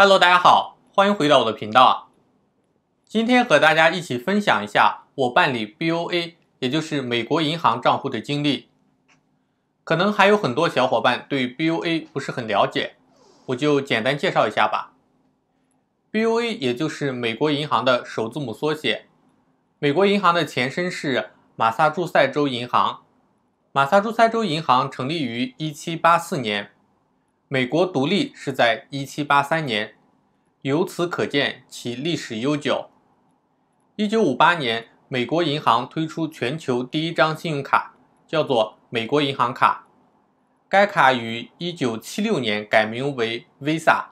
Hello，大家好，欢迎回到我的频道。今天和大家一起分享一下我办理 BOA，也就是美国银行账户的经历。可能还有很多小伙伴对 BOA 不是很了解，我就简单介绍一下吧。BOA 也就是美国银行的首字母缩写。美国银行的前身是马萨诸塞州银行。马萨诸塞州银行成立于1784年。美国独立是在1783年，由此可见其历史悠久。1958年，美国银行推出全球第一张信用卡，叫做美国银行卡。该卡于1976年改名为 Visa。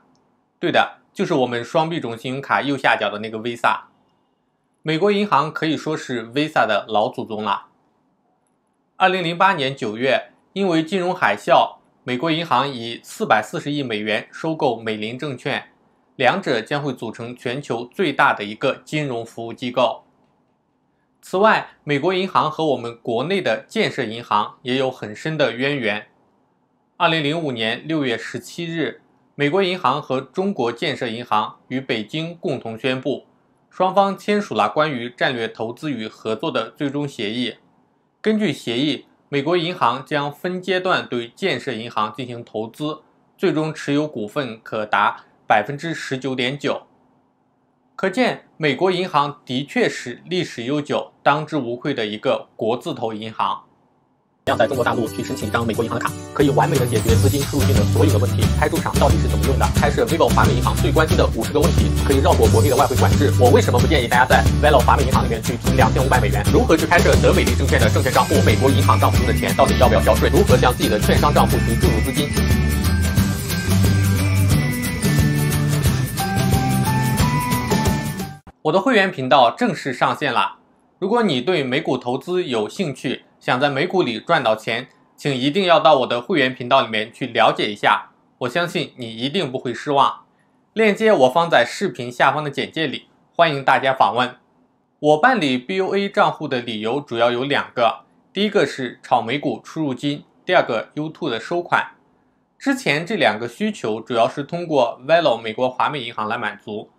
对的，就是我们双币种信用卡右下角的那个 Visa。美国银行可以说是 Visa 的老祖宗了。2008年9月，因为金融海啸。美国银行以四百四十亿美元收购美林证券，两者将会组成全球最大的一个金融服务机构。此外，美国银行和我们国内的建设银行也有很深的渊源。二零零五年六月十七日，美国银行和中国建设银行与北京共同宣布，双方签署了关于战略投资与合作的最终协议。根据协议。美国银行将分阶段对建设银行进行投资，最终持有股份可达百分之十九点九。可见，美国银行的确是历史悠久、当之无愧的一个国字头银行。要在中国大陆去申请一张美国银行的卡，可以完美的解决资金出入境的所有的问题。开出场到底是怎么用的？开设 vivo 华美银行最关心的五十个问题，可以绕过国内的外汇管制。我为什么不建议大家在 vivo 华美银行里面去存两千五百美元？如何去开设德美利证券的证券账户？美国银行账户中的钱到底要不要交税？如何向自己的券商账户去注入资金？我的会员频道正式上线了。如果你对美股投资有兴趣，想在美股里赚到钱，请一定要到我的会员频道里面去了解一下。我相信你一定不会失望。链接我放在视频下方的简介里，欢迎大家访问。我办理 BOA 账户的理由主要有两个：第一个是炒美股出入金，第二个 U2 的收款。之前这两个需求主要是通过 Velo 美国华美银行来满足。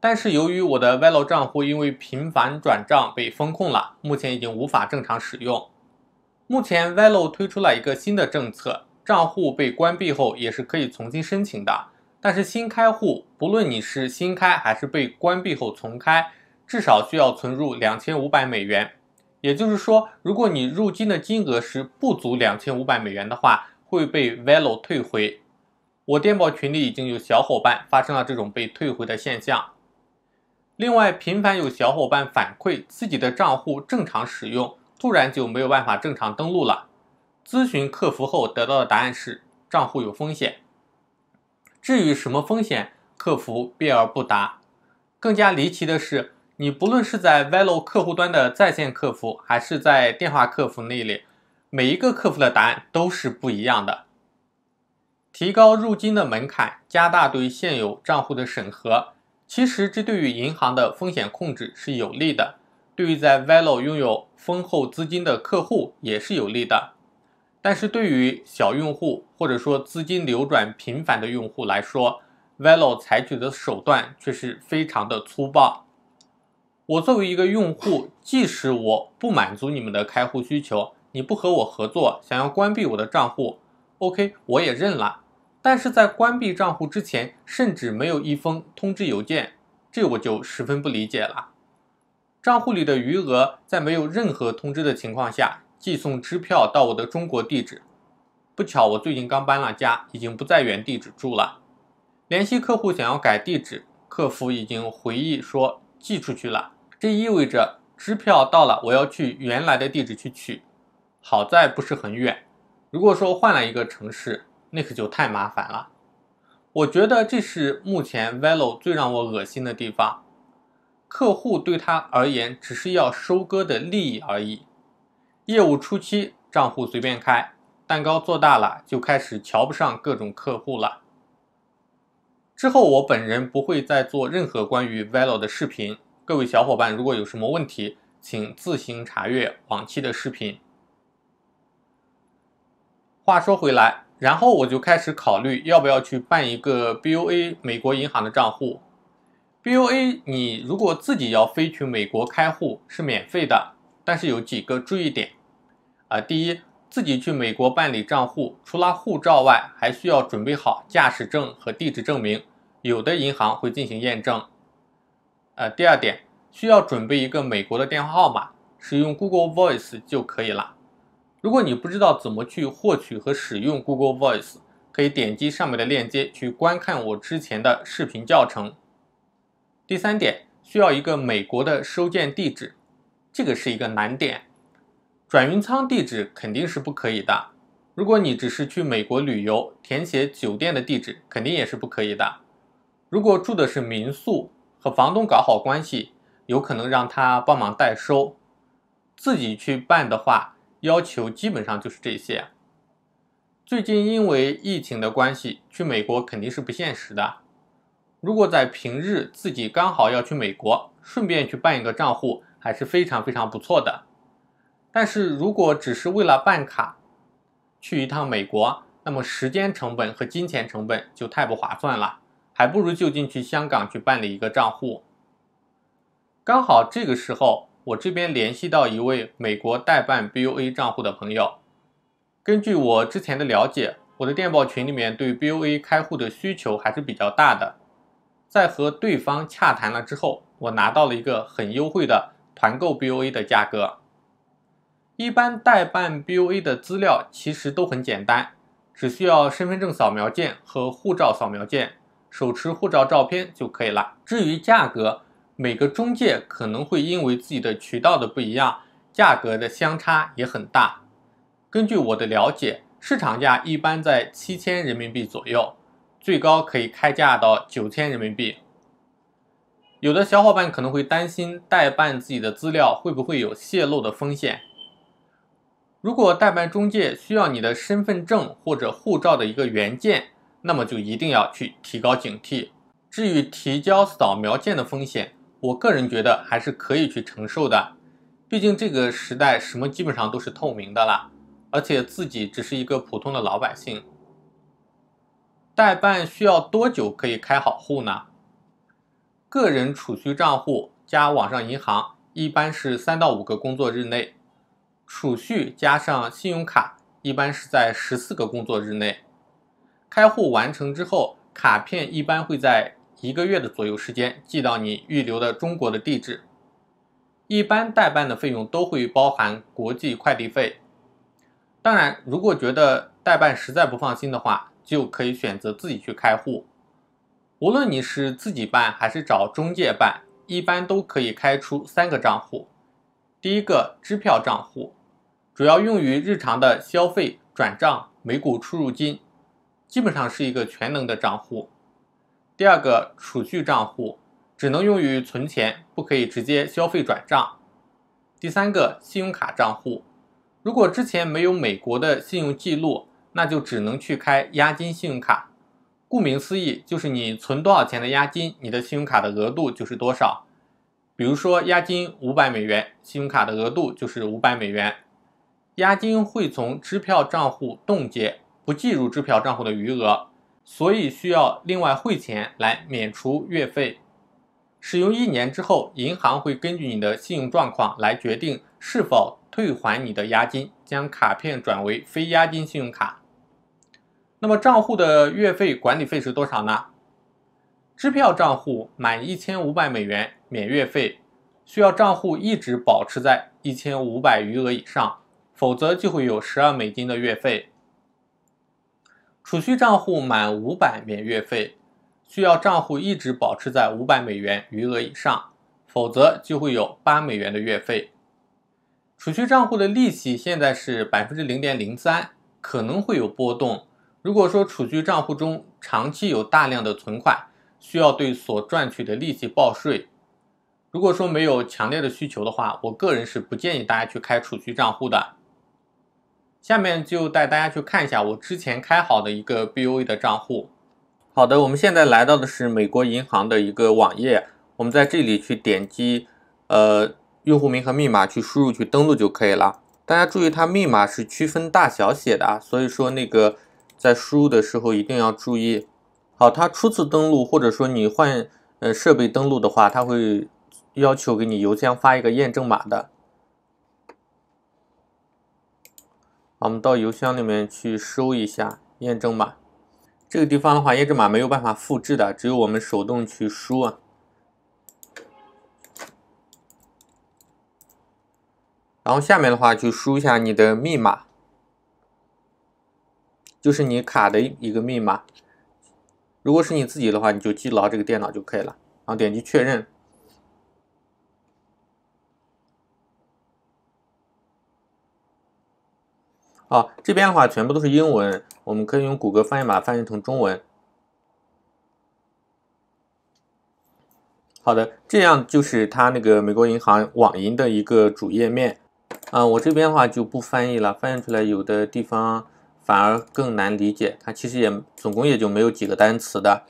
但是由于我的 Velo 账户因为频繁转账被封控了，目前已经无法正常使用。目前 Velo 推出了一个新的政策，账户被关闭后也是可以重新申请的。但是新开户，不论你是新开还是被关闭后重开，至少需要存入两千五百美元。也就是说，如果你入金的金额是不足两千五百美元的话，会被 Velo 退回。我电报群里已经有小伙伴发生了这种被退回的现象。另外，频繁有小伙伴反馈自己的账户正常使用。突然就没有办法正常登录了。咨询客服后得到的答案是账户有风险。至于什么风险，客服避而不答。更加离奇的是，你不论是在 Velo 客户端的在线客服，还是在电话客服那里，每一个客服的答案都是不一样的。提高入金的门槛，加大对现有账户的审核，其实这对于银行的风险控制是有利的。对于在 Velo 拥有丰厚资金的客户也是有利的，但是对于小用户或者说资金流转频繁的用户来说，Velo 采取的手段却是非常的粗暴。我作为一个用户，即使我不满足你们的开户需求，你不和我合作，想要关闭我的账户，OK，我也认了。但是在关闭账户之前，甚至没有一封通知邮件，这我就十分不理解了。账户里的余额在没有任何通知的情况下寄送支票到我的中国地址。不巧，我最近刚搬了家，已经不在原地址住了。联系客户想要改地址，客服已经回忆说寄出去了。这意味着支票到了，我要去原来的地址去取。好在不是很远。如果说换了一个城市，那可就太麻烦了。我觉得这是目前 Velo 最让我恶心的地方。客户对他而言只是要收割的利益而已。业务初期账户随便开，蛋糕做大了就开始瞧不上各种客户了。之后我本人不会再做任何关于 Velo 的视频。各位小伙伴如果有什么问题，请自行查阅往期的视频。话说回来，然后我就开始考虑要不要去办一个 BOA 美国银行的账户。BOA 你如果自己要飞去美国开户是免费的，但是有几个注意点啊。第一，自己去美国办理账户，除了护照外，还需要准备好驾驶证和地址证明，有的银行会进行验证。呃，第二点，需要准备一个美国的电话号码，使用 Google Voice 就可以了。如果你不知道怎么去获取和使用 Google Voice，可以点击上面的链接去观看我之前的视频教程。第三点，需要一个美国的收件地址，这个是一个难点。转运仓地址肯定是不可以的。如果你只是去美国旅游，填写酒店的地址肯定也是不可以的。如果住的是民宿，和房东搞好关系，有可能让他帮忙代收。自己去办的话。要求基本上就是这些。最近因为疫情的关系，去美国肯定是不现实的。如果在平日自己刚好要去美国，顺便去办一个账户，还是非常非常不错的。但是如果只是为了办卡去一趟美国，那么时间成本和金钱成本就太不划算了，还不如就近去香港去办理一个账户。刚好这个时候。我这边联系到一位美国代办 BOA 账户的朋友，根据我之前的了解，我的电报群里面对 BOA 开户的需求还是比较大的。在和对方洽谈了之后，我拿到了一个很优惠的团购 BOA 的价格。一般代办 BOA 的资料其实都很简单，只需要身份证扫描件和护照扫描件，手持护照照片就可以了。至于价格，每个中介可能会因为自己的渠道的不一样，价格的相差也很大。根据我的了解，市场价一般在七千人民币左右，最高可以开价到九千人民币。有的小伙伴可能会担心代办自己的资料会不会有泄露的风险。如果代办中介需要你的身份证或者护照的一个原件，那么就一定要去提高警惕。至于提交扫描件的风险，我个人觉得还是可以去承受的，毕竟这个时代什么基本上都是透明的了，而且自己只是一个普通的老百姓。代办需要多久可以开好户呢？个人储蓄账户加网上银行一般是三到五个工作日内，储蓄加上信用卡一般是在十四个工作日内。开户完成之后，卡片一般会在。一个月的左右时间寄到你预留的中国的地址，一般代办的费用都会包含国际快递费。当然，如果觉得代办实在不放心的话，就可以选择自己去开户。无论你是自己办还是找中介办，一般都可以开出三个账户。第一个支票账户，主要用于日常的消费、转账、美股出入金，基本上是一个全能的账户。第二个储蓄账户只能用于存钱，不可以直接消费转账。第三个信用卡账户，如果之前没有美国的信用记录，那就只能去开押金信用卡。顾名思义，就是你存多少钱的押金，你的信用卡的额度就是多少。比如说押金五百美元，信用卡的额度就是五百美元。押金会从支票账户冻结，不计入支票账户的余额。所以需要另外汇钱来免除月费。使用一年之后，银行会根据你的信用状况来决定是否退还你的押金，将卡片转为非押金信用卡。那么账户的月费管理费是多少呢？支票账户满一千五百美元免月费，需要账户一直保持在一千五百余额以上，否则就会有十二美金的月费。储蓄账户满五百免月费，需要账户一直保持在五百美元余额以上，否则就会有八美元的月费。储蓄账户的利息现在是百分之零点零三，可能会有波动。如果说储蓄账户中长期有大量的存款，需要对所赚取的利息报税。如果说没有强烈的需求的话，我个人是不建议大家去开储蓄账户的。下面就带大家去看一下我之前开好的一个 BOA 的账户。好的，我们现在来到的是美国银行的一个网页，我们在这里去点击，呃，用户名和密码去输入去登录就可以了。大家注意，它密码是区分大小写的啊，所以说那个在输入的时候一定要注意。好，它初次登录或者说你换呃设备登录的话，它会要求给你邮箱发一个验证码的。我们到邮箱里面去收一下验证码。这个地方的话，验证码没有办法复制的，只有我们手动去输啊。然后下面的话就输一下你的密码，就是你卡的一个密码。如果是你自己的话，你就记牢这个电脑就可以了。然后点击确认。啊，这边的话全部都是英文，我们可以用谷歌翻译码翻译成中文。好的，这样就是它那个美国银行网银的一个主页面。啊，我这边的话就不翻译了，翻译出来有的地方反而更难理解。它其实也总共也就没有几个单词的。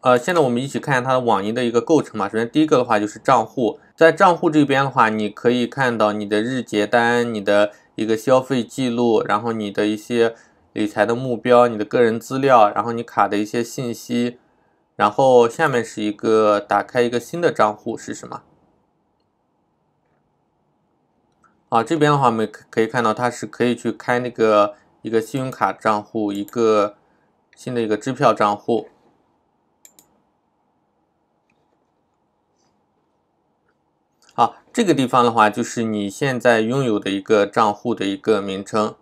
呃，现在我们一起看一下它的网银的一个构成嘛。首先第一个的话就是账户，在账户这边的话，你可以看到你的日结单、你的。一个消费记录，然后你的一些理财的目标，你的个人资料，然后你卡的一些信息，然后下面是一个打开一个新的账户是什么？啊，这边的话我们可以看到它是可以去开那个一个信用卡账户，一个新的一个支票账户。好，这个地方的话，就是你现在拥有的一个账户的一个名称，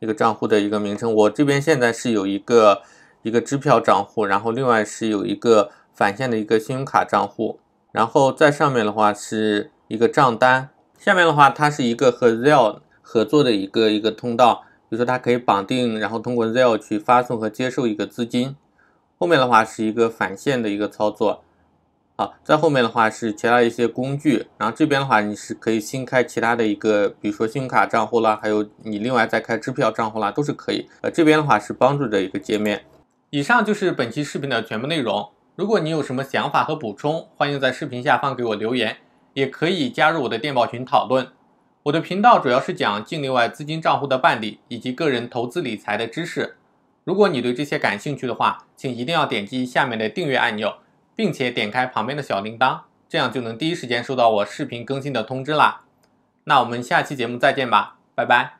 一个账户的一个名称。我这边现在是有一个一个支票账户，然后另外是有一个返现的一个信用卡账户，然后在上面的话是一个账单，下面的话它是一个和 Zelle 合作的一个一个通道，比如说它可以绑定，然后通过 Zelle 去发送和接受一个资金，后面的话是一个返现的一个操作。好，在后面的话是其他一些工具，然后这边的话你是可以新开其他的一个，比如说信用卡账户啦，还有你另外再开支票账户啦，都是可以。呃，这边的话是帮助的一个界面。以上就是本期视频的全部内容。如果你有什么想法和补充，欢迎在视频下方给我留言，也可以加入我的电报群讨论。我的频道主要是讲境内外资金账户的办理以及个人投资理财的知识。如果你对这些感兴趣的话，请一定要点击下面的订阅按钮。并且点开旁边的小铃铛，这样就能第一时间收到我视频更新的通知啦。那我们下期节目再见吧，拜拜。